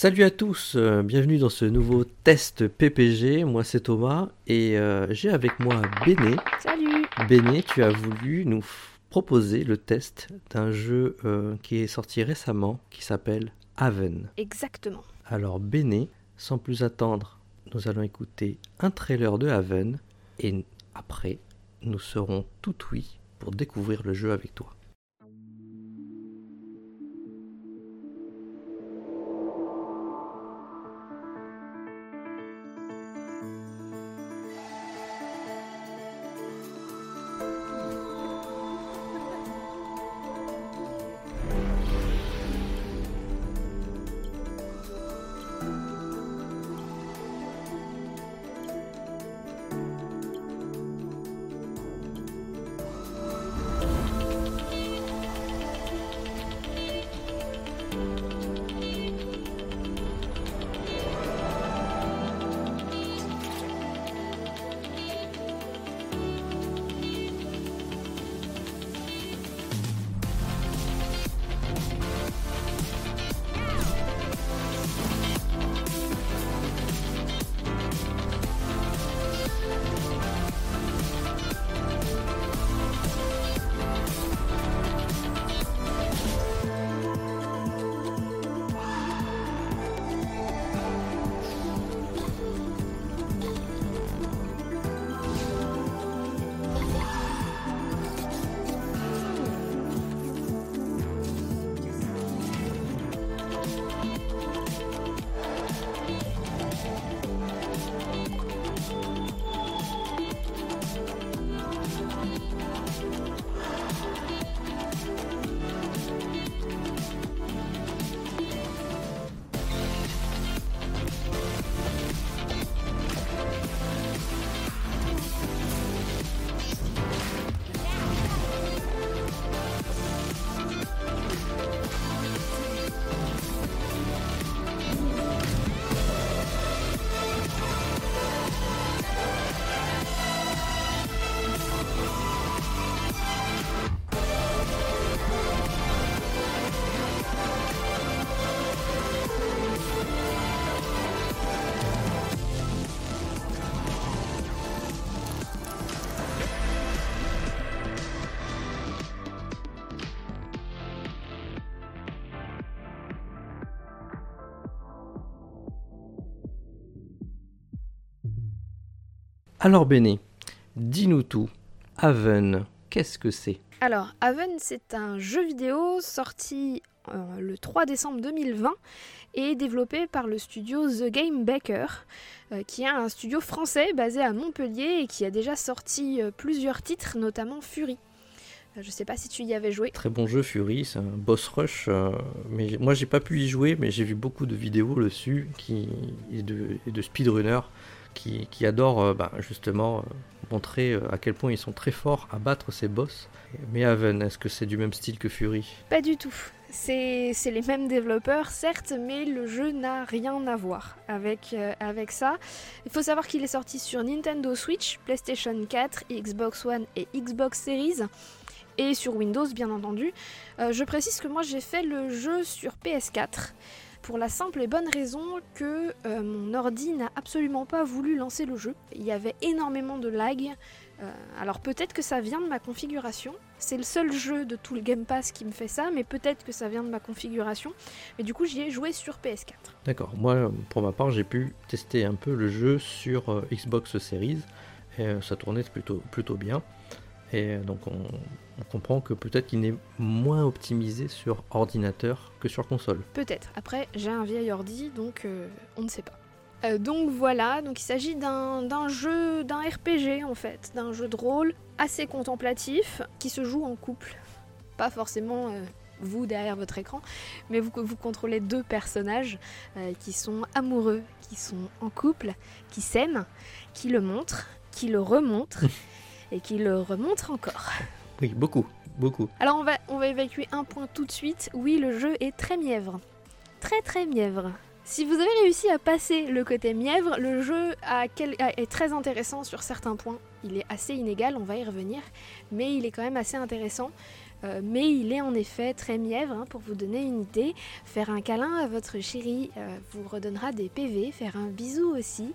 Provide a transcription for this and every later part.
Salut à tous, euh, bienvenue dans ce nouveau test PPG. Moi c'est Thomas et euh, j'ai avec moi Béné. Salut Béné, tu as voulu nous proposer le test d'un jeu euh, qui est sorti récemment qui s'appelle Haven. Exactement. Alors Béné, sans plus attendre, nous allons écouter un trailer de Haven et après nous serons tout oui pour découvrir le jeu avec toi. Alors Béné, dis-nous tout. Haven, qu'est-ce que c'est? Alors, Haven, c'est un jeu vidéo sorti euh, le 3 décembre 2020 et développé par le studio The Game Baker, euh, qui est un studio français basé à Montpellier et qui a déjà sorti euh, plusieurs titres, notamment Fury. Je sais pas si tu y avais joué. Très bon jeu Fury, c'est un boss rush. euh, mais moi j'ai pas pu y jouer, mais j'ai vu beaucoup de vidéos dessus qui, et, de, et de speedrunners qui, qui adorent euh, bah, justement euh, montrer euh, à quel point ils sont très forts à battre ces boss. Mais Haven, est-ce que c'est du même style que Fury? Pas du tout. C'est les mêmes développeurs, certes, mais le jeu n'a rien à voir avec, avec ça. Il faut savoir qu'il est sorti sur Nintendo Switch, PlayStation 4, Xbox One et Xbox Series, et sur Windows, bien entendu. Je précise que moi, j'ai fait le jeu sur PS4. Pour la simple et bonne raison que euh, mon ordi n'a absolument pas voulu lancer le jeu. Il y avait énormément de lag. Euh, alors peut-être que ça vient de ma configuration. C'est le seul jeu de tout le Game Pass qui me fait ça, mais peut-être que ça vient de ma configuration. Mais du coup, j'y ai joué sur PS4. D'accord, moi pour ma part j'ai pu tester un peu le jeu sur euh, Xbox Series et ça tournait plutôt bien. Et euh, donc on, on comprend que peut-être qu'il est moins optimisé sur ordinateur que sur console. Peut-être. Après, j'ai un vieil ordi, donc euh, on ne sait pas. Euh, donc voilà, donc il s'agit d'un d'un jeu, d'un RPG en fait, d'un jeu de rôle assez contemplatif qui se joue en couple. Pas forcément euh, vous derrière votre écran, mais vous, vous contrôlez deux personnages qui sont amoureux, qui sont en couple, qui s'aiment, qui le montrent, qui le remontrent et qui le remontre encore. Oui, beaucoup, beaucoup. Alors on va, on va évacuer un point tout de suite. Oui, le jeu est très mièvre. Très très mièvre. Si vous avez réussi à passer le côté mièvre, le jeu a quel- a- est très intéressant sur certains points. Il est assez inégal, on va y revenir, mais il est quand même assez intéressant. Euh, mais il est en effet très mièvre, hein, pour vous donner une idée. Faire un câlin à votre chérie euh, vous redonnera des PV, faire un bisou aussi,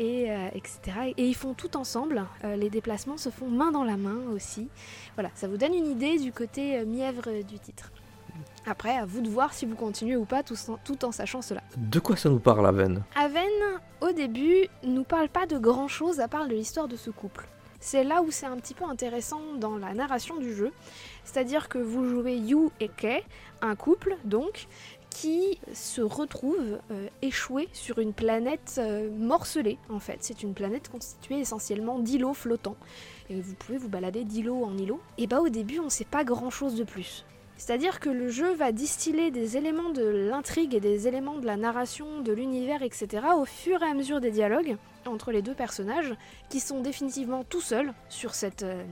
et, euh, etc. Et ils font tout ensemble. Euh, les déplacements se font main dans la main aussi. Voilà, ça vous donne une idée du côté euh, mièvre du titre. Après, à vous de voir si vous continuez ou pas, tout en, tout en sachant cela. De quoi ça nous parle, Aven? Aven, au début, nous parle pas de grand chose à part de l'histoire de ce couple. C'est là où c'est un petit peu intéressant dans la narration du jeu. C'est-à-dire que vous jouez Yu et Kei, un couple donc, qui se retrouve euh, échoué sur une planète euh, morcelée en fait. C'est une planète constituée essentiellement d'îlots flottants. Et vous pouvez vous balader d'îlot en îlot. Et bah au début on sait pas grand chose de plus. C'est-à-dire que le jeu va distiller des éléments de l'intrigue et des éléments de la narration, de l'univers, etc. au fur et à mesure des dialogues entre les deux personnages qui sont définitivement tout seuls sur cette, euh,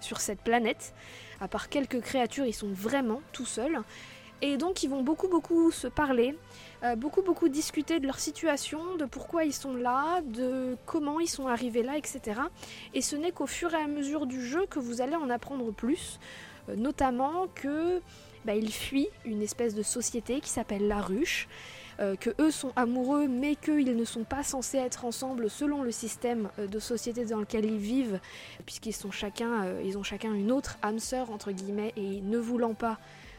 sur cette planète. À part quelques créatures, ils sont vraiment tout seuls. Et donc ils vont beaucoup beaucoup se parler, euh, beaucoup beaucoup discuter de leur situation, de pourquoi ils sont là, de comment ils sont arrivés là, etc. Et ce n'est qu'au fur et à mesure du jeu que vous allez en apprendre plus, euh, notamment que bah, ils fuient une espèce de société qui s'appelle la ruche, euh, que eux sont amoureux mais qu'ils ne sont pas censés être ensemble selon le système euh, de société dans lequel ils vivent, puisqu'ils sont chacun, ils ont chacun une autre âme sœur entre guillemets et ne voulant pas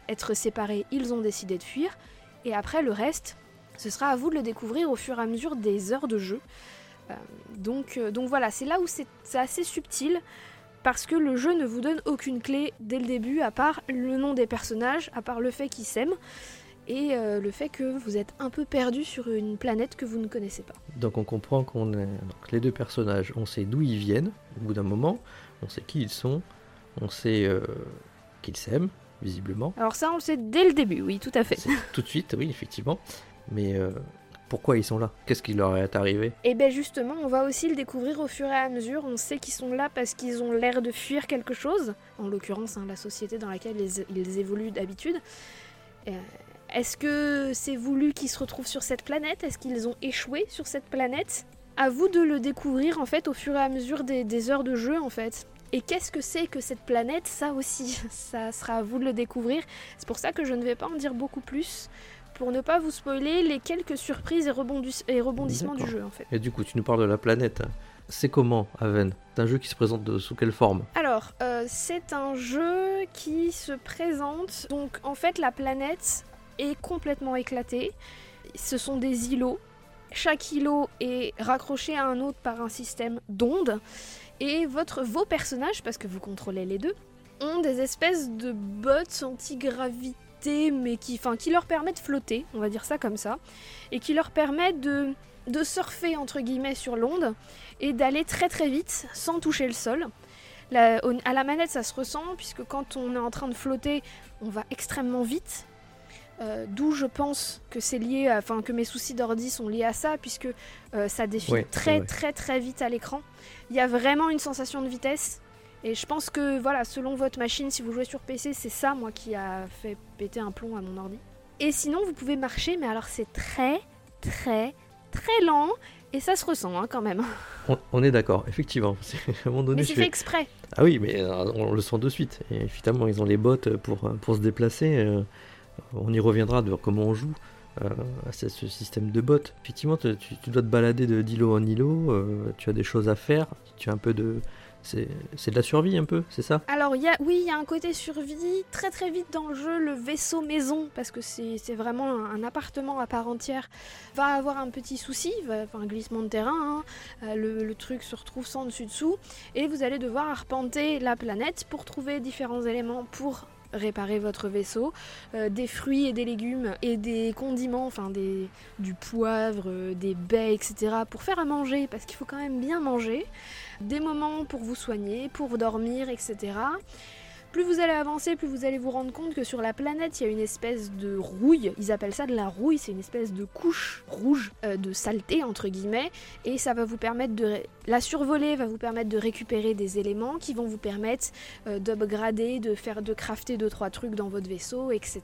être séparés, ils ont décidé de fuir. Et après le reste, ce sera à vous de le découvrir au fur et à mesure des heures de jeu. Euh, donc, euh, donc voilà, c'est là où c'est assez subtil parce que le jeu ne vous donne aucune clé dès le début, à part le nom des personnages, à part le fait qu'ils s'aiment, et euh, le fait que vous êtes un peu perdu sur une planète que vous ne connaissez pas. Donc on comprend qu'on est donc, les deux personnages, on sait d'où ils viennent au bout d'un moment, on sait qui ils sont, on sait qu'ils s'aiment visiblement. Alors ça, on le sait dès le début, oui, tout à fait. Tout de suite, oui effectivement. Mais euh, pourquoi ils sont là? Qu'est-ce qui leur est arrivé? Et bien justement, on va aussi le découvrir au fur et à mesure. On sait qu'ils sont là parce qu'ils ont l'air de fuir quelque chose, en l'occurrence hein, la société dans laquelle ils, ils évoluent d'habitude. Euh, Est-ce que c'est voulu qu'ils se retrouvent sur cette planète? Est-ce qu'ils ont échoué sur cette planète? À vous de le découvrir en fait au fur et à mesure des, des heures de jeu en fait. Et qu'est-ce que c'est que cette planète? Ça aussi, ça sera à vous de le découvrir. C'est pour ça que je ne vais pas en dire beaucoup plus pour ne pas vous spoiler les quelques surprises et, rebondis- et rebondissements du jeu en fait. Et du coup, tu nous parles de la planète. C'est comment, Aven? C'est un jeu qui se présente de- sous quelle forme? Alors, euh, c'est un jeu qui se présente. Donc, en fait, la planète est complètement éclatée. Ce sont des îlots. Chaque îlot est raccroché à un autre par un système d'ondes. Et votre, vos personnages, parce que vous contrôlez les deux, ont des espèces de bottes anti-gravité, mais qui, qui leur permettent de flotter, on va dire ça comme ça, et qui leur permettent de, de surfer entre guillemets sur l'onde et d'aller très très vite sans toucher le sol. À la manette, ça se ressent, puisque quand on est en train de flotter, on va extrêmement vite. Euh, D'où je pense que c'est lié, enfin que mes soucis d'ordi sont liés à ça, puisque euh, ça défile Ouais, très très très vite à l'écran. Il y a vraiment une sensation de vitesse. Et je pense que voilà, selon votre machine, si vous jouez sur PC, c'est ça moi qui a fait péter un plomb à mon ordi. Et sinon, vous pouvez marcher, mais alors c'est très très très lent et ça se ressent hein, quand même. on, on est d'accord, effectivement. À un moment donné, Mais c'est fait exprès. Ah oui, mais euh, on le sent de suite. Et évidemment, ils ont les bottes pour, pour se déplacer. On y reviendra de comment on joue euh, à ce, système de bottes. Effectivement, tu, dois te balader de- d'îlot en îlot. euh, tu as des choses à faire. Tu as un peu de. C'est de la survie un peu, c'est ça? Alors, y a, oui, il y a un côté survie. Très très vite dans le jeu, le vaisseau maison, parce que c'est vraiment un, appartement à part entière, va avoir un petit souci, un glissement de terrain. hein. Euh, le, le truc se retrouve sans dessus-dessous. Et vous allez devoir arpenter la planète pour trouver différents éléments pour réparer votre vaisseau, Euh, des fruits et des légumes et des condiments, enfin des, du poivre, euh, des baies, etc. pour faire à manger, parce qu'il faut quand même bien manger des moments pour vous soigner, pour dormir, etc. Plus vous allez avancer, plus vous allez vous rendre compte que sur la planète, il y a une espèce de rouille. Ils appellent ça de la rouille, c'est une espèce de couche rouge euh, de saleté, entre guillemets. Et ça va vous permettre de. La survoler va vous permettre de récupérer des éléments qui vont vous permettre euh, d'upgrader, de faire, de crafter 2-3 trucs dans votre vaisseau, etc.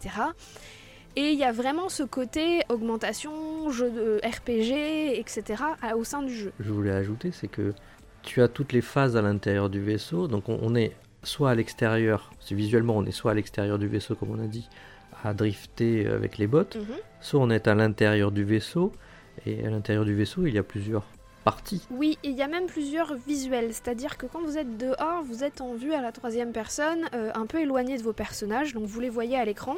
Et il y a vraiment ce côté augmentation, jeu de RPG, etc. au sein du jeu. je voulais ajouter, c'est que tu as toutes les phases à l'intérieur du vaisseau. Donc on, on est soit à l'extérieur, c'est visuellement on est soit à l'extérieur du vaisseau comme on a dit, à drifter avec les bottes, Mhm. soit on est à l'intérieur du vaisseau. Et à l'intérieur du vaisseau, il y a plusieurs parties. Oui, et il y a même plusieurs visuels, c'est-à-dire que quand vous êtes dehors, vous êtes en vue à la troisième personne, euh, un peu éloigné de vos personnages, donc vous les voyez à l'écran.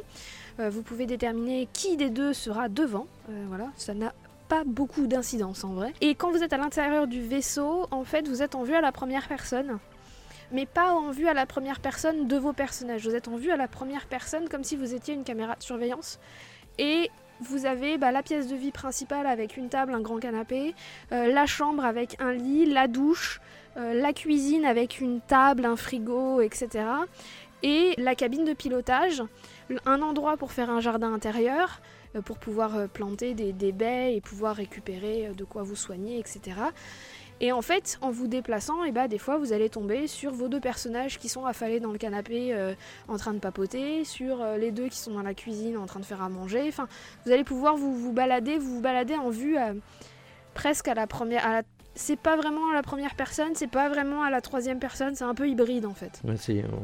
Euh, vous pouvez déterminer qui des deux sera devant, Euh, voilà, ça n'a pas beaucoup d'incidence en vrai. Et quand vous êtes à l'intérieur du vaisseau, en fait, vous êtes en vue à la première personne. Mais pas en vue à la première personne de vos personnages. Vous êtes en vue à la première personne comme si vous étiez une caméra de surveillance. Et vous avez bah, la pièce de vie principale avec une table, un grand canapé, euh, la chambre avec un lit, la douche, euh, la cuisine avec une table, un frigo, etc. Et la cabine de pilotage, un endroit pour faire un jardin intérieur, euh, pour pouvoir planter des, baies et pouvoir récupérer de quoi vous soigner, etc. Et en fait, en vous déplaçant, et bah, des fois, vous allez tomber sur vos deux personnages qui sont affalés dans le canapé euh, en train de papoter, sur euh, les deux qui sont dans la cuisine en train de faire à manger. Enfin, vous allez pouvoir vous, vous balader, vous vous balader en vue euh, presque à la première. À la... C'est pas vraiment à la première personne, c'est pas vraiment à la troisième personne, c'est un peu hybride en fait. Ouais,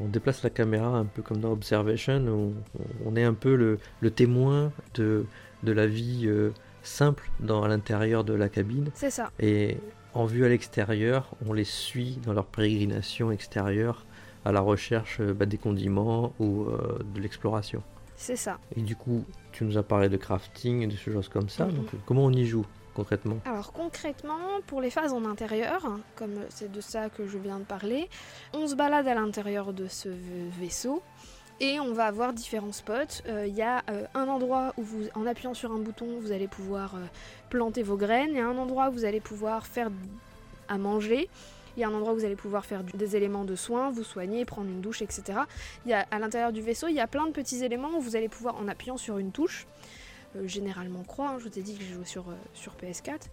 on déplace la caméra un peu comme dans Observation, où on est un peu le, le témoin de, de la vie euh, simple dans, à l'intérieur de la cabine. C'est ça. Et en vue à l'extérieur, on les suit dans leur pérégrination extérieure à la recherche euh, bah, des condiments ou euh, de l'exploration. C'est ça. Et du coup, tu nous as parlé de crafting et de choses comme ça. Mhm. Donc, comment on y joue concrètement? Alors concrètement, pour les phases en intérieur, comme c'est de ça que je viens de parler, on se balade à l'intérieur de ce vaisseau et on va avoir différents spots. Euh, Il y a euh, un endroit où vous, en appuyant sur un bouton, vous allez pouvoir euh, planter vos graines, et un endroit où vous allez pouvoir faire à manger. Il y a un endroit où vous allez pouvoir faire des éléments de soins, vous soigner, prendre une douche, etc. Il y a, à l'intérieur du vaisseau, il y a plein de petits éléments où vous allez pouvoir, en appuyant sur une touche, euh, généralement croix, hein, je vous ai dit que j'ai joué sur, euh, sur PS4,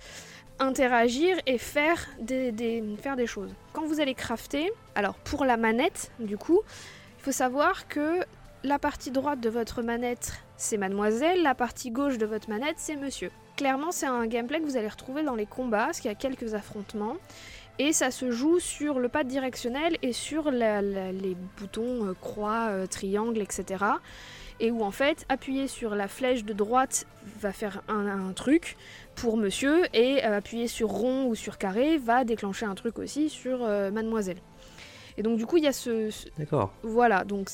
interagir et faire faire des choses. Quand vous allez crafter, alors pour la manette, du coup, il faut savoir que la partie droite de votre manette, c'est mademoiselle, la partie gauche de votre manette, c'est monsieur. Clairement, c'est un gameplay que vous allez retrouver dans les combats, parce qu'il y a quelques affrontements. Et ça se joue sur le pad directionnel et sur les boutons euh, croix, euh, triangle, etc. Et où en fait, appuyer sur la flèche de droite va faire un, truc pour monsieur, et euh, appuyer sur rond ou sur carré va déclencher un truc aussi sur mademoiselle. Et donc du coup, il y a ce- ce, D'accord. voilà, donc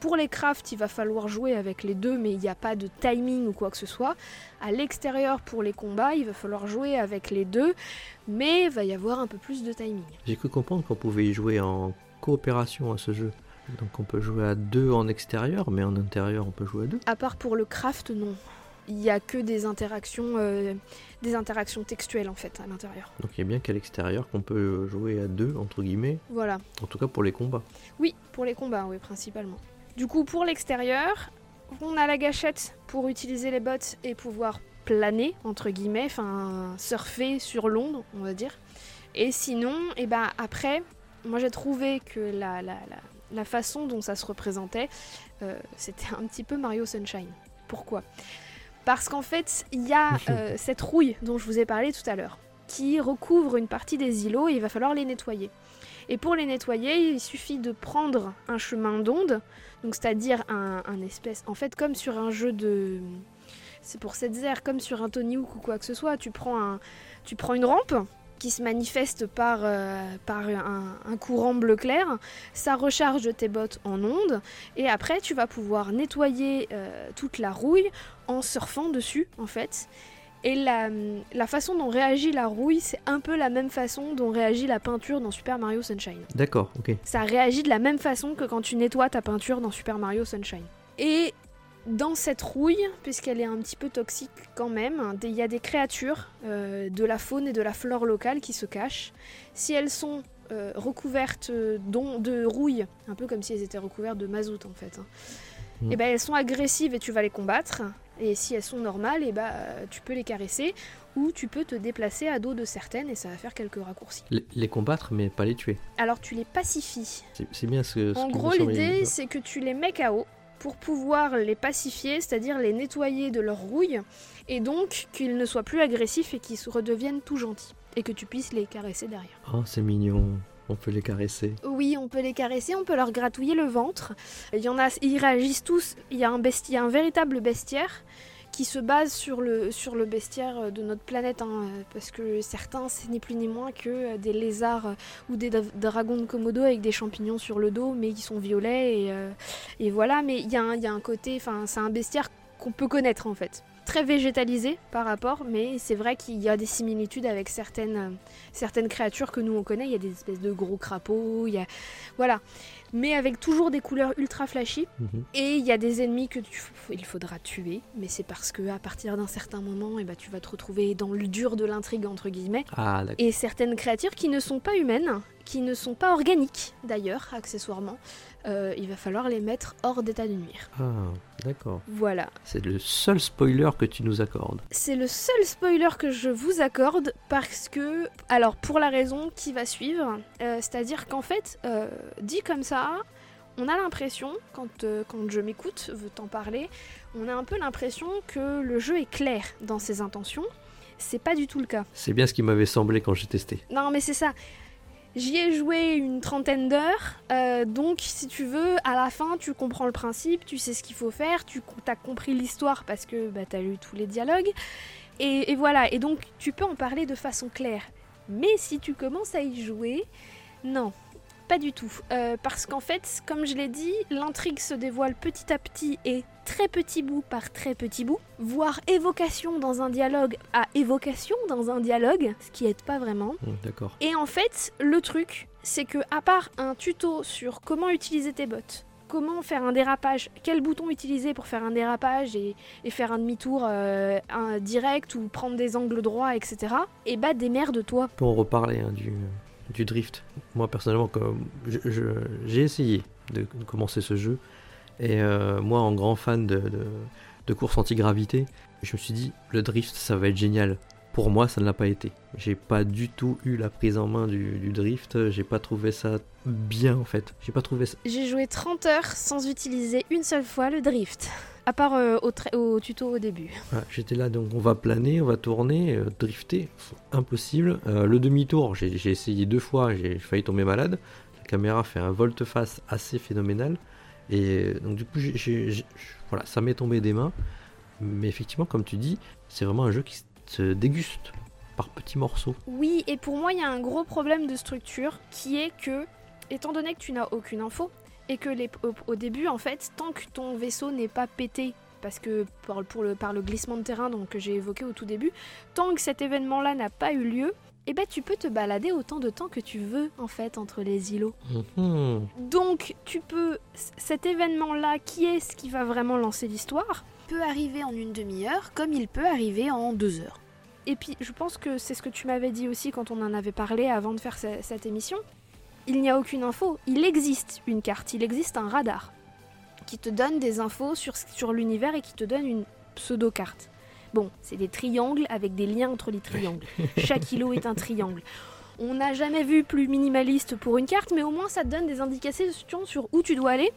pour les crafts, il va falloir jouer avec les deux, mais il n'y a pas de timing ou quoi que ce soit. À l'extérieur, pour les combats, il va falloir jouer avec les deux, mais il va y avoir un peu plus de timing. J'ai cru comprendre qu'on pouvait y jouer en coopération à ce jeu. Donc on peut jouer à deux en extérieur, mais en intérieur on peut jouer à deux. À part pour le craft, non. Il n'y a que des interactions, euh, des interactions textuelles en fait à l'intérieur. Donc il y a bien qu'à l'extérieur qu'on peut jouer à deux, entre guillemets, Voilà. en tout cas pour les combats. Oui, pour les combats, oui, principalement. Du coup, pour l'extérieur, on a la gâchette pour utiliser les bottes et pouvoir planer, entre guillemets, enfin surfer sur l'onde, on va dire. Et sinon, et ben après, moi j'ai trouvé que la, la, la, la façon dont ça se représentait, euh, c'était un petit peu Mario Sunshine. Pourquoi? Parce qu'en fait, il y a euh, cette rouille dont je vous ai parlé tout à l'heure, qui recouvre une partie des îlots et il va falloir les nettoyer. Et pour les nettoyer, il suffit de prendre un chemin d'onde, donc c'est-à-dire un, un espèce, en fait comme sur un jeu de, c'est pour cette air, comme sur un Tony Hawk ou quoi que ce soit, tu prends un, tu prends une rampe qui se manifeste par, euh, par un, un courant bleu clair, ça recharge tes bottes en onde, et après tu vas pouvoir nettoyer euh, toute la rouille en surfant dessus en fait. Et la, la façon dont réagit la rouille, c'est un peu la même façon dont réagit la peinture dans Super Mario Sunshine. D'accord, ok. Ça réagit de la même façon que quand tu nettoies ta peinture dans Super Mario Sunshine. Et dans cette rouille, puisqu'elle est un petit peu toxique quand même, il y a des créatures euh, de la faune et de la flore locale qui se cachent. Si elles sont euh, recouvertes euh, de rouille, un peu comme si elles étaient recouvertes de mazout en fait, hein, Mm. et ben elles sont agressives et tu vas les combattre. Et si elles sont normales, et ben tu peux les caresser ou tu peux te déplacer à dos de certaines et ça va faire quelques raccourcis. Les, les combattre, mais pas les tuer. Alors tu les pacifies. C'est bien ce, ce En que gros, l'idée, c'est que tu les mets KO pour pouvoir les pacifier, c'est-à-dire les nettoyer de leur rouille, et donc qu'ils ne soient plus agressifs et qu'ils redeviennent tout gentils, et que tu puisses les caresser derrière. Oh, c'est mignon. On peut les caresser. Oui, on peut les caresser, on peut leur gratouiller le ventre. Il y en a, ils réagissent tous. Il y a un, besti- il y a un véritable bestiaire qui se base sur le, sur le bestiaire de notre planète, hein, parce que certains, c'est ni plus ni moins que euh, des lézards euh, ou des dragons de Komodo avec des champignons sur le dos, mais qui sont violets, et, euh, voilà. Mais il y, a un- il y a un côté, enfin, c'est un bestiaire qu'on peut connaître en fait. Très végétalisé par rapport, mais c'est vrai qu'il y a des similitudes avec certaines, euh, certaines créatures que nous on connaît. Il y a des espèces de gros crapauds, il y a... Voilà. Mais avec toujours des couleurs ultra flashy. Mhm. Et il y a des ennemis que tu, il faudra tuer, mais c'est parce que à partir d'un certain moment, eh ben, tu vas te retrouver dans le dur de l'intrigue entre guillemets. Ah. Et certaines créatures qui ne sont pas humaines, qui ne sont pas organiques d'ailleurs, accessoirement, euh, il va falloir les mettre hors d'état de nuire. Ah, d'accord. Voilà. C'est le seul spoiler que tu nous accordes. C'est le seul spoiler que je vous accorde parce que, alors pour la raison qui va suivre, euh, c'est-à-dire qu'en fait, euh, dit comme ça, on a l'impression, quand, quand je m'écoute, veux t'en parler, on a un peu l'impression que le jeu est clair dans ses intentions. C'est pas du tout le cas. C'est bien ce qui m'avait semblé quand j'ai testé. Non, mais c'est ça. J'y ai joué une trentaine d'heures, euh, donc si tu veux, à la fin, tu comprends le principe, tu sais ce qu'il faut faire, tu as compris l'histoire parce que bah, tu as lu tous les dialogues, et, et voilà, et donc tu peux en parler de façon claire. Mais si tu commences à y jouer, non, pas du tout. Euh, parce qu'en fait, comme je l'ai dit, l'intrigue se dévoile petit à petit et très petit bout par très petit bout, voire évocation dans un dialogue à évocation dans un dialogue, ce qui aide pas vraiment. Hum, D'accord. Et en fait, le truc, c'est que à part un tuto sur comment utiliser tes bottes, comment faire un dérapage, quel bouton utiliser pour faire un dérapage et, et faire un demi-tour euh, direct ou prendre des angles droits, etc. Et bah démerde-toi. Pour en reparler hein, du, du drift. Moi personnellement, comme j'ai essayé de, commencer ce jeu. Et euh, moi, en grand fan de, de, de course anti-gravité, je me suis dit, le drift, ça va être génial. Pour moi, ça ne l'a pas été. J'ai pas du tout eu la prise en main du, du drift. J'ai pas trouvé ça bien en fait. J'ai pas trouvé ça. J'ai joué 30 heures sans utiliser une seule fois le drift. À part euh, au, tuto au début. J'étais là, donc on va planer, on va tourner, euh, drifter, impossible. Euh, le demi-tour, j'ai essayé deux fois, j'ai failli tomber malade. La caméra fait un volte-face assez phénoménal. Et donc du coup, voilà, ça m'est tombé des mains. Mais effectivement, comme tu dis, c'est vraiment un jeu qui se déguste par petits morceaux. Oui, et pour moi, il y a un gros problème de structure qui est que, étant donné que tu n'as aucune info, et que les, au, au début, en fait, tant que ton vaisseau n'est pas pété, parce que pour le, par le glissement de terrain donc, que j'ai évoqué au tout début, tant que cet événement-là n'a pas eu lieu, eh ben, tu peux te balader autant de temps que tu veux, en fait, entre les îlots. Mhm. Donc, tu peux. Cet événement-là, qui est ce qui va vraiment lancer l'histoire, peut arriver en une demi-heure, comme il peut arriver en deux heures. Et puis, je pense que c'est ce que tu m'avais dit aussi quand on en avait parlé avant de faire ce- cette émission. Il n'y a aucune info. Il existe une carte, il existe un radar qui te donne des infos sur, sur l'univers et qui te donne une pseudo-carte. Bon, c'est des triangles avec des liens entre les triangles. Chaque îlot est un triangle. On n'a jamais vu plus minimaliste pour une carte, mais au moins ça te donne des indications sur où tu dois aller.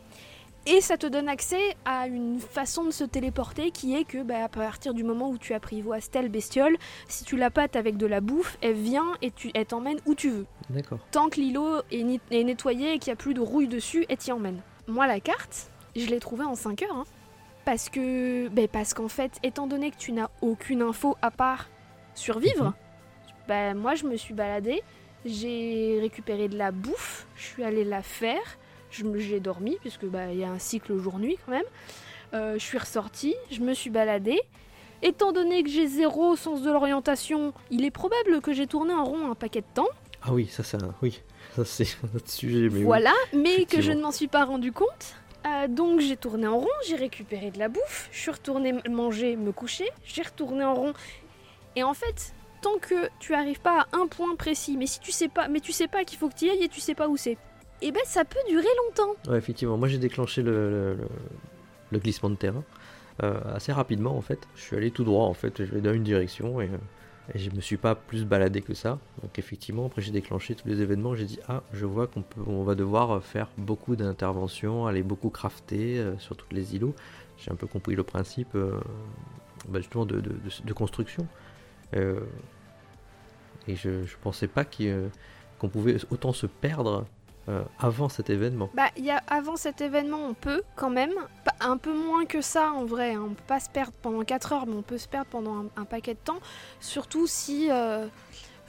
Et ça te donne accès à une façon de se téléporter qui est que bah, à partir du moment où tu apprivoises telle bestiole, si tu la pâtes avec de la bouffe, elle vient et tu, elle t'emmène où tu veux. D'accord. Tant que l'îlot est, ni- est nettoyé et qu'il n'y a plus de rouille dessus, elle t'y emmène. Moi, la carte, je l'ai trouvée en 5 heures. hein. Parce que, ben, parce qu'en fait, étant donné que tu n'as aucune info à part survivre, Mhm. ben, moi, je me suis baladée, j'ai récupéré de la bouffe, je suis allée la faire, j'ai dormi, puisque bah, il y a un cycle jour-nuit quand même. Euh, je suis ressortie, je me suis baladée. Étant donné que j'ai zéro sens de l'orientation, il est probable que j'ai tourné en rond un paquet de temps. Ah oui, ça c'est un... Oui, ça c'est un autre sujet. Mais oui. voilà, mais que je ne m'en suis pas rendu compte. Euh, donc j'ai tourné en rond, j'ai récupéré de la bouffe, je suis retournée manger, me coucher, j'ai retourné en rond. Et en fait, tant que tu arrives pas à un point précis, mais si tu sais pas, mais tu sais pas qu'il faut que tu y ailles et tu sais pas où c'est, et ben ça peut durer longtemps. Ouais, effectivement. Moi, j'ai déclenché le, glissement de terrain euh, assez rapidement, en fait. Je suis allé tout droit, en fait. Je vais dans une direction et, euh, et je me suis pas plus baladé que ça. Donc, effectivement, après, j'ai déclenché tous les événements. J'ai dit, ah, je vois qu'on va devoir faire beaucoup d'interventions, aller beaucoup crafter euh, sur toutes les îlots. J'ai un peu compris le principe, bah, justement, de, construction. Et je, je pensais pas qu'on pouvait autant se perdre euh, avant cet événement. Bah, avant cet événement, on peut quand même, un peu moins que ça en vrai, hein. on peut pas se perdre pendant 4 heures, mais on peut se perdre pendant un, paquet de temps, surtout si... euh,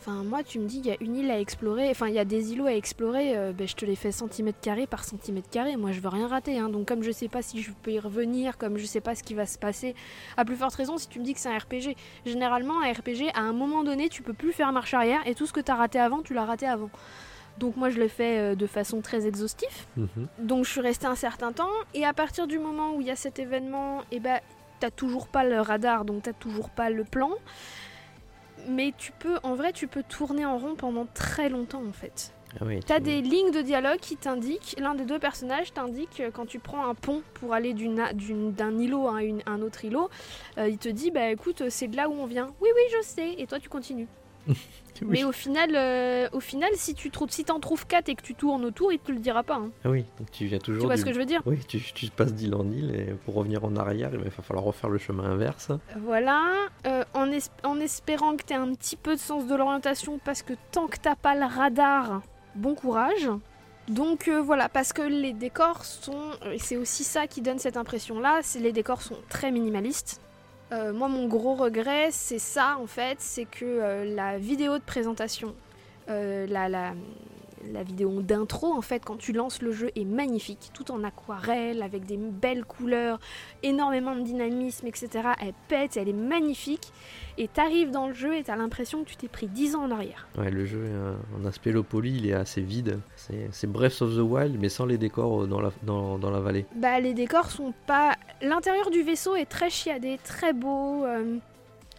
Enfin, moi, tu me dis, il y a une île à explorer, enfin, il y a des îlots à explorer, euh, ben, je te les fais centimètre carré par centimètre carré. Moi, je veux rien rater. hein. Donc, comme je sais pas si je peux y revenir, comme je sais pas ce qui va se passer, à plus forte raison si tu me dis que c'est un RPG. Généralement, un RPG, à un moment donné, tu peux plus faire marche arrière et tout ce que tu as raté avant, tu l'as raté avant. Donc, moi, je le fais euh, de façon très exhaustive. Mhm. Donc je suis restée un certain temps et à partir du moment où il y a cet événement, et ben t'as toujours pas le radar, donc t'as toujours pas le plan. Mais tu peux, en vrai, tu peux tourner en rond pendant très longtemps en fait. Ah oui, T'as des lignes de dialogue qui t'indiquent, l'un des deux personnages t'indique euh, quand tu prends un pont pour aller d'un îlot à une- un autre îlot, euh, il te dit bah écoute c'est de là où on vient. Oui oui je sais et toi tu continues. Oui. Mais au final, euh, au final si tu trouves, si t'en trouves 4 et que tu tournes autour, il te le dira pas. hein. Ah oui, donc tu viens toujours. Tu vois du- ce que je veux dire? Oui, tu, tu passes d'île en île et pour revenir en arrière, il va falloir refaire le chemin inverse. Voilà, euh, en, es- en espérant que tu aies un petit peu de sens de l'orientation, parce que tant que t'as pas le radar, bon courage. Donc euh, voilà, parce que les décors sont, et c'est aussi ça qui donne cette impression-là, les décors sont très minimalistes. Euh, moi, mon gros regret, c'est ça en fait, c'est que euh, la vidéo de présentation, euh, la, la, la vidéo d'intro en fait, quand tu lances le jeu, est magnifique, tout en aquarelle, avec des belles couleurs, énormément de dynamisme, etc. Elle pète, elle est magnifique. Et t'arrives dans le jeu et t'as l'impression que tu t'es pris 10 ans en arrière. Ouais, le jeu, en aspect low poly, il est assez vide. C'est Breath of the Wild, mais sans les décors euh, dans la, dans, dans la vallée. Bah les décors sont pas... L'intérieur du vaisseau est très chiadé, très beau. euh,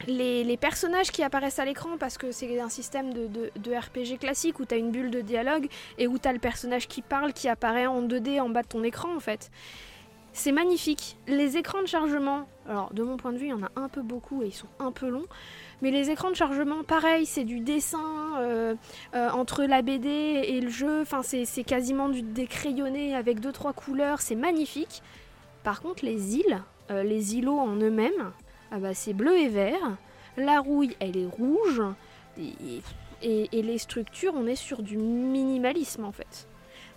Les, personnages qui apparaissent à l'écran, parce que c'est un système de, RPG classique où t'as une bulle de dialogue et où t'as le personnage qui parle qui apparaît en 2D en bas de ton écran en fait. C'est magnifique. Les écrans de chargement, alors de mon point de vue, il y en a un peu beaucoup et ils sont un peu longs. Mais les écrans de chargement, pareil, c'est du dessin euh, euh, entre la BD et le jeu. Enfin, c'est c'est quasiment du décrayonné avec deux trois couleurs. C'est magnifique. Par contre, les îles, euh, les îlots en eux-mêmes, ah bah, c'est bleu et vert. La rouille, elle est rouge. Et, et- et les structures, on est sur du minimalisme en fait.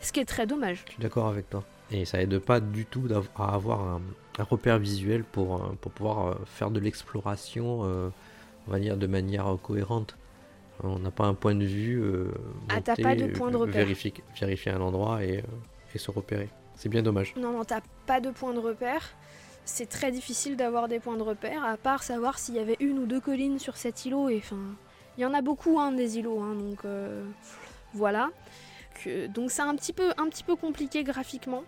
Ce qui est très dommage. Je suis d'accord avec toi. Et ça aide pas du tout à avoir un, un repère visuel pour, euh, pour pouvoir euh, faire de l'exploration, euh, on va dire, de manière cohérente. On n'a pas un point de vue. euh, Ah, t'as pas de point de repère. Vérifier, vérifier un endroit et, et se repérer. C'est bien dommage. Non, non, t'as pas de point de repère. C'est très difficile d'avoir des points de repère, à part savoir s'il y avait une ou deux collines sur cet îlot. Et enfin, il y en a beaucoup, hein, des îlots, hein, donc euh, voilà. Donc c'est un petit peu, un petit peu compliqué graphiquement.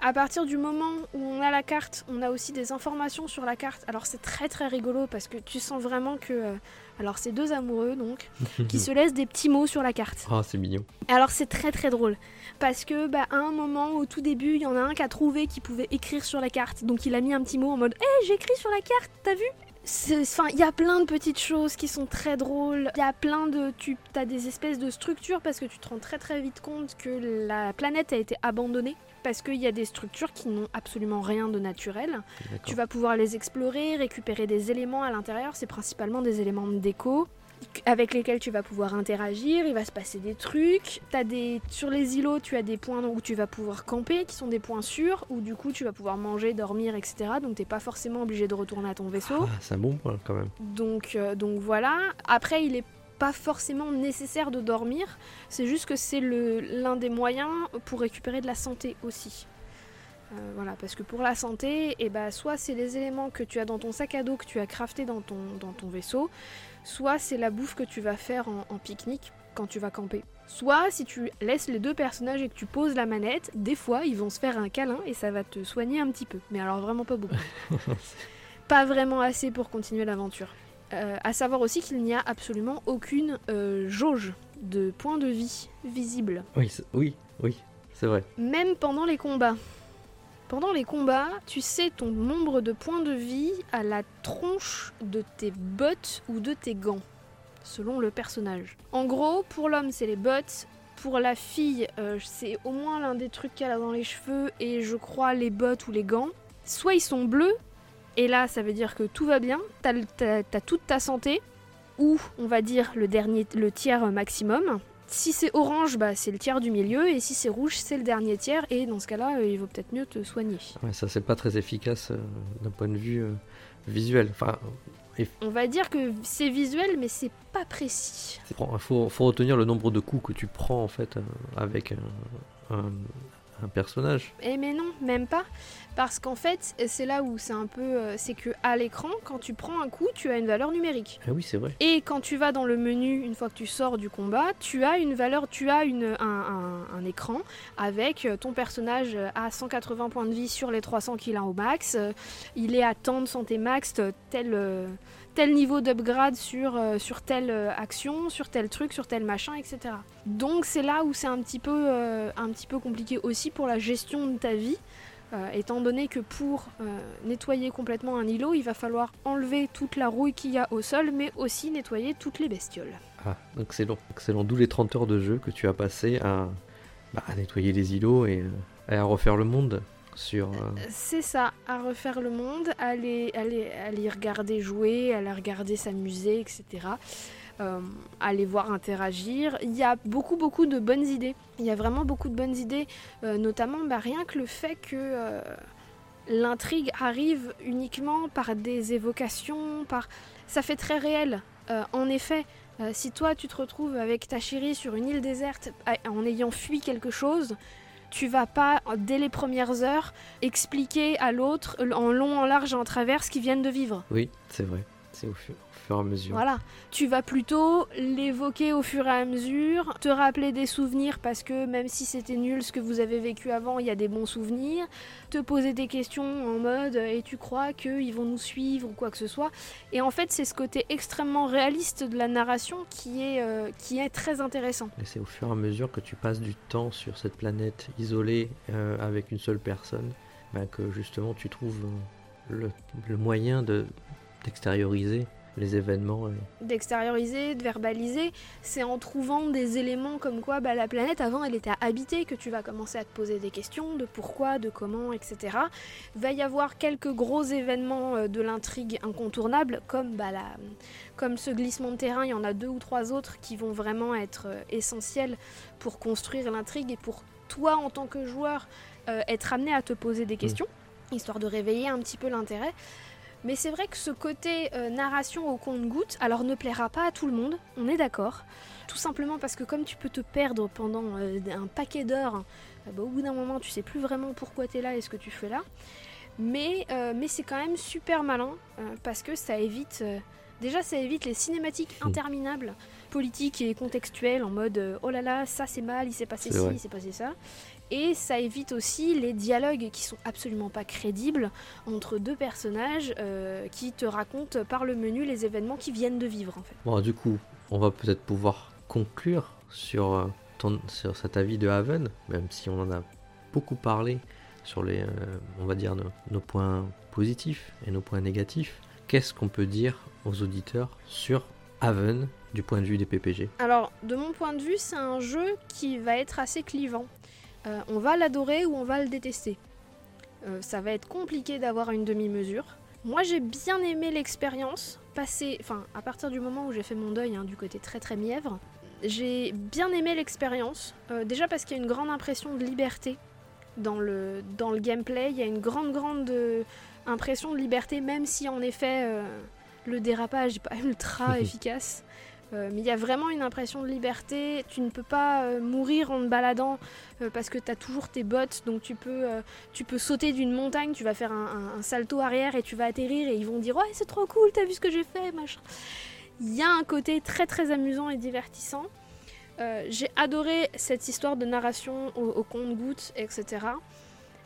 À partir du moment où on a la carte, on a aussi des informations sur la carte. Alors c'est très très rigolo parce que tu sens vraiment que, euh, alors c'est deux amoureux donc, qui se laissent des petits mots sur la carte. Ah, c'est mignon. Alors c'est très très drôle parce que bah, à un moment au tout début il y en a un qui a trouvé qui pouvait écrire sur la carte donc il a mis un petit mot en mode hé j'écris sur la carte t'as vu? Enfin, il y a plein de petites choses qui sont très drôles. Il y a plein de. Tu as des espèces de structures parce que tu te rends très très vite compte que la planète a été abandonnée. Parce qu'il y a des structures qui n'ont absolument rien de naturel. Tu vas pouvoir les explorer, récupérer des éléments à l'intérieur. C'est principalement des éléments de déco avec lesquels tu vas pouvoir interagir. Il va se passer des trucs. As des... Sur les îlots, tu as des points où tu vas pouvoir camper, qui sont des points sûrs, où du coup tu vas pouvoir manger, dormir, etc. Donc t'es pas forcément obligé de retourner à ton vaisseau. Ah, c'est un bon point quand même. Donc, euh, donc voilà. Après, il est pas forcément nécessaire de dormir. C'est juste que c'est l'un des moyens pour récupérer de la santé aussi. Euh, voilà, parce que pour la santé, eh ben, soit c'est les éléments que tu as dans ton sac à dos que tu as crafté dans ton, dans ton vaisseau, soit c'est la bouffe que tu vas faire en, en pique-nique quand tu vas camper. Soit si tu laisses les deux personnages et que tu poses la manette, des fois ils vont se faire un câlin et ça va te soigner un petit peu. Mais alors vraiment pas beaucoup. pas vraiment assez pour continuer l'aventure. Euh, à savoir aussi qu'il n'y a absolument aucune euh, jauge de points de vie visible, Oui, oui, oui, c'est vrai. même pendant les combats. Pendant les combats, tu sais ton nombre de points de vie à la tronche de tes bottes ou de tes gants, selon le personnage. En gros, pour l'homme, c'est les bottes. Pour la fille, euh, c'est au moins l'un des trucs qu'elle a dans les cheveux et je crois les bottes ou les gants. Soit ils sont bleus, et là ça veut dire que tout va bien, t'as toute ta santé, ou on va dire le dernier, le tiers maximum. Si c'est orange, bah, c'est le tiers du milieu, et si c'est rouge, c'est le dernier tiers, et dans ce cas-là, euh, il vaut peut-être mieux te soigner. Ouais, ça, c'est pas très efficace euh, d'un point de vue euh, visuel. Enfin, On va dire que c'est visuel, mais c'est pas précis. il faut, faut retenir le nombre de coups que tu prends en fait euh, avec un, un- un personnage. Eh mais non, même pas. Parce qu'en fait, c'est là où c'est un peu... euh, c'est que à l'écran, quand tu prends un coup, tu as une valeur numérique. Ah oui, c'est vrai. Et quand tu vas dans le menu, une fois que tu sors du combat, tu as une valeur, tu as une, un, un- un écran avec euh, ton personnage à 180 points de vie sur les 300 qu'il a au max. euh, Il est à tant de santé max, euh, tel, euh, tel niveau d'upgrade sur, euh, sur telle euh, action, sur tel truc, sur tel machin, etc. Donc c'est là où c'est un, petit peu, euh, un petit peu compliqué aussi pour la gestion de ta vie. étant donné que pour nettoyer complètement un îlot, il va falloir enlever toute la rouille qu'il y a au sol, mais aussi nettoyer toutes les bestioles. Ah, excellent. Excellent. D'où les 30 heures de jeu que tu as passé à, bah, nettoyer les îlots et à refaire le monde euh, C'est ça, à refaire le monde, à les- à les regarder jouer, à regarder s'amuser, etc. Euh, à les voir interagir. Il y a beaucoup, beaucoup de bonnes idées. Il y a vraiment beaucoup de bonnes idées, euh, notamment bah, rien que le fait que euh, l'intrigue arrive uniquement par des évocations, par... ça fait très réel. En effet, si toi tu te retrouves avec ta chérie sur une île déserte en ayant fui quelque chose, tu vas pas, dès les premières heures, expliquer à l'autre en long, en large et en travers ce qu'ils viennent de vivre. Oui, c'est vrai. C'est au, fur- fur et à mesure. Voilà. Tu vas plutôt l'évoquer au fur et à mesure, te rappeler des souvenirs parce que même si c'était nul ce que vous avez vécu avant, il y a des bons souvenirs, te poser des questions en mode et tu crois qu'ils vont nous suivre ou quoi que ce soit. Et en fait, c'est ce côté extrêmement réaliste de la narration qui est, euh, qui est très intéressant. Et c'est au fur et à mesure que tu passes du temps sur cette planète isolée euh, avec une seule personne bah, que justement tu trouves euh, le, le moyen de d'extérioriser les événements. euh. d'extérioriser, de verbaliser, c'est en trouvant des éléments comme quoi bah, la planète avant elle était habitée que tu vas commencer à te poser des questions de pourquoi, de comment, etc. Va y avoir quelques gros événements euh, de l'intrigue incontournables comme, bah, la- comme ce glissement de terrain, il y en a deux ou trois autres qui vont vraiment être euh, essentiels pour construire l'intrigue et pour toi en tant que joueur euh, être amené à te poser des questions, histoire de réveiller un petit peu l'intérêt. Mais c'est vrai que ce côté euh, narration au compte-goutte, alors ne plaira pas à tout le monde, on est d'accord. Tout simplement parce que comme tu peux te perdre pendant euh, un paquet d'heures, euh, bah, au bout d'un moment tu sais plus vraiment pourquoi tu es là et ce que tu fais là. Mais, mais c'est quand même super malin parce que ça évite... déjà ça évite les cinématiques Mm. interminables, politiques et contextuelles en mode oh là là ça c'est mal, il s'est passé ci, il s'est passé ça. Et ça évite aussi les dialogues qui sont absolument pas crédibles entre deux personnages euh, qui te racontent par le menu les événements qui viennent de vivre en fait. Bon, du coup, on va peut-être pouvoir conclure sur, euh, ton, sur cet avis de Haven, même si on en a beaucoup parlé sur les, euh, on va dire, nos, nos points positifs et nos points négatifs. Qu'est-ce qu'on peut dire aux auditeurs sur Haven du point de vue des PPG Alors de mon point de vue c'est un jeu qui va être assez clivant. Euh, on va l'adorer ou on va le détester. Euh, ça va être compliqué d'avoir une demi-mesure. Moi j'ai bien aimé l'expérience, passé, enfin à partir du moment où j'ai fait mon deuil hein, du côté très très mièvre, j'ai bien aimé l'expérience. Euh, déjà parce qu'il y a une grande impression de liberté dans le, dans le gameplay, il y a une grande grande impression de liberté, même si en effet le dérapage n'est pas ultra efficace. Euh, mais il y a vraiment une impression de liberté. Tu ne peux pas euh, mourir en te baladant euh, parce que tu as toujours tes bottes. Donc tu peux, tu peux sauter d'une montagne, tu vas faire un, salto arrière et tu vas atterrir et ils vont dire Ouais, c'est trop cool, t'as vu ce que j'ai fait, machin. Il y a un côté très très amusant et divertissant. J'ai adoré cette histoire de narration au, au compte-gouttes, etc.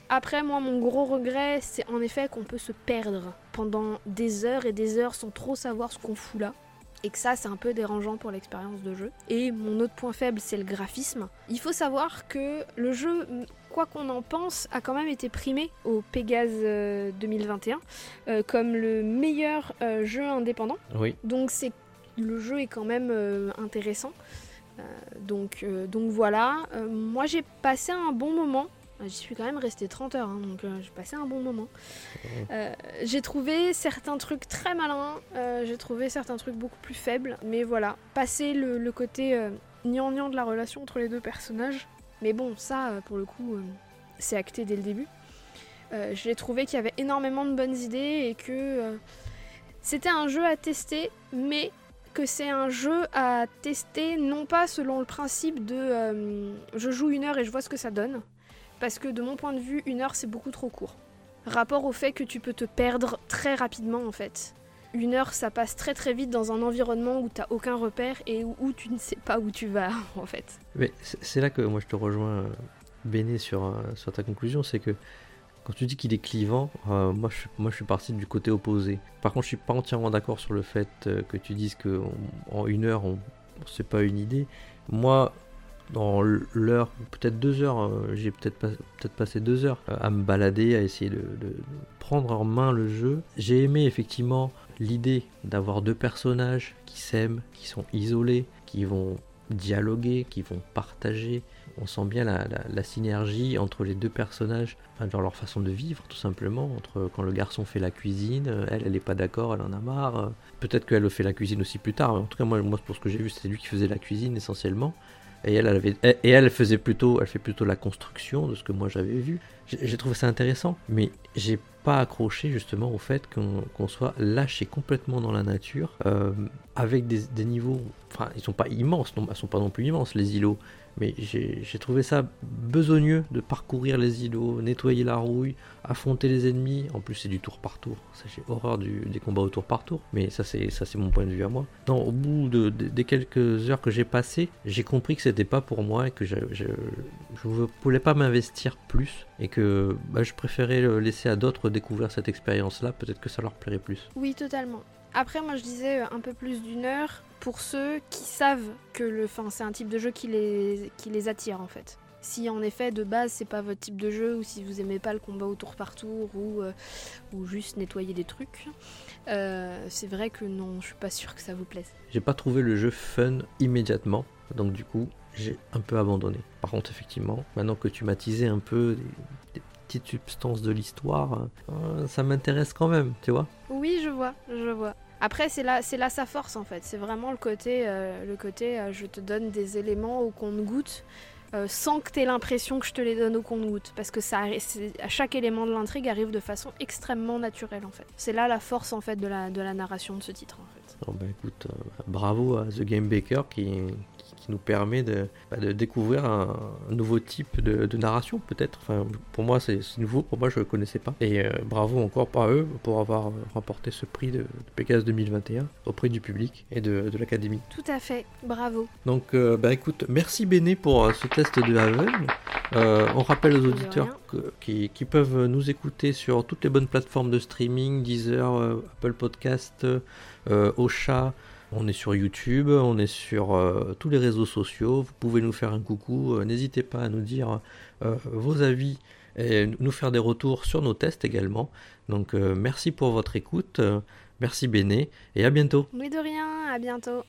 Après, moi, mon gros regret, c'est en effet qu'on peut se perdre pendant des heures et des heures sans trop savoir ce qu'on fout là. Et que ça, c'est un peu dérangeant pour l'expérience de jeu. Et mon autre point faible, c'est le graphisme. Il faut savoir que le jeu, quoi qu'on en pense, a quand même été primé au Pégase euh, 2021 euh, comme le meilleur euh, jeu indépendant. Oui. Donc c'est le jeu est quand même euh, intéressant. Euh, donc, euh, donc voilà, Euh, moi j'ai passé un bon moment. J'y suis quand même resté 30 heures, hein, donc euh, j'ai passé un bon moment. Euh, j'ai trouvé certains trucs très malins, euh, j'ai trouvé certains trucs beaucoup plus faibles, mais voilà, passer le, le côté euh, gnangnan de la relation entre les deux personnages. Mais bon, ça, euh, pour le coup, euh, c'est acté dès le début. Euh, j'ai trouvé qu'il y avait énormément de bonnes idées et que euh, c'était un jeu à tester, mais que c'est un jeu à tester non pas selon le principe de euh, je joue une heure et je vois ce que ça donne, parce que de mon point de vue, une heure c'est beaucoup trop court. Rapport au fait que tu peux te perdre très rapidement en fait. Une heure ça passe très très vite dans un environnement où t'as aucun repère et où, tu ne sais pas où tu vas en fait. Mais c'est là que moi je te rejoins, euh, Béné, sur, euh, sur ta conclusion, c'est que quand tu dis qu'il est clivant, euh, moi, je, suis- parti du côté opposé. Par contre, je suis pas entièrement d'accord sur le fait que tu dises que on- en une heure, on, c'est pas une idée. Moi, dans l'heure, peut-être deux heures, euh, j'ai peut-être pas- peut-être passé deux heures euh, à me balader, à essayer de, prendre en main le jeu. J'ai aimé effectivement l'idée d'avoir deux personnages qui s'aiment, qui sont isolés, qui vont dialoguer, qui vont partager. On sent bien la, synergie entre les deux personnages, dans leur façon de vivre tout simplement. Entre quand le garçon fait la cuisine, euh, elle, elle n'est pas d'accord, elle en a marre. euh, Peut-être qu'elle fait la cuisine aussi plus tard. En tout cas, moi, moi pour ce que j'ai vu, c'était lui qui faisait la cuisine essentiellement. Et elle, elle faisait plutôt, elle fait plutôt la construction de ce que moi j'avais vu. J'ai trouvé ça intéressant, mais j'ai pas accroché justement au fait qu'on soit lâché complètement dans la nature, euh, avec des, des niveaux, enfin ils sont pas immenses, non, ils sont pas non plus immenses les îlots, mais j'ai trouvé ça besogneux de parcourir les îlots, nettoyer la rouille, affronter les ennemis. En plus c'est du tour par tour, j'ai horreur du, des combats au tour par tour, mais ça c'est mon point de vue à moi. Non, au bout de, de- des quelques heures que j'ai passées, j'ai compris que c'était pas pour moi et que je, ne voulais pas m'investir plus et que bah, je préférais laisser à d'autres découvrir cette expérience-là. Peut-être que ça leur plairait plus. Oui, totalement. Après, moi je disais euh, un peu plus d'une heure pour ceux qui savent que le, enfin, c'est un type de jeu qui les, qui les attire en fait. Si en effet de base c'est pas votre type de jeu ou si vous aimez pas le combat au tour par tour ou, euh, ou juste nettoyer des trucs, euh, c'est vrai que non, je suis pas sûre que ça vous plaise. J'ai pas trouvé le jeu fun immédiatement, donc du coup j'ai un peu abandonné. Par contre, effectivement, maintenant que tu m'as teasé un peu des, des petites substances de l'histoire, euh, ça m'intéresse quand même, tu vois. Oui, je vois, je vois. Après, c'est là, c'est là sa force en fait. C'est vraiment le côté, euh, le côté, euh, je te donne des éléments au compte-goutte. euh, sans que tu aies l'impression que je te les donne au compte-goutte. Parce que ça, à chaque élément de l'intrigue arrive de façon extrêmement naturelle en fait. C'est là la force en fait de la, de la narration de ce titre en fait. Bon, bah, écoute, euh, bravo à The Game Baker qui nous permet de, bah, de découvrir un, un nouveau type de, de narration, peut-être. Enfin, pour moi, c'est nouveau, pour moi, je ne le connaissais pas. Et euh, bravo encore par eux pour avoir euh, remporté ce prix de, de Pégase 2021 auprès du public et de, de l'Académie. Tout à fait, bravo. Donc, euh, bah, écoute, merci Béné pour ce test de. Euh, on rappelle aux auditeurs que- qui, qui peuvent nous écouter sur toutes les bonnes plateformes de streaming, Deezer, Apple Podcast, Ocha. On est sur YouTube, on est sur euh, tous les réseaux sociaux. Vous pouvez nous faire un coucou. euh, N'hésitez pas à nous dire euh, vos avis et nous faire des retours sur nos tests également. Donc, merci pour votre écoute. merci Béné et à bientôt. Mais de rien, à bientôt.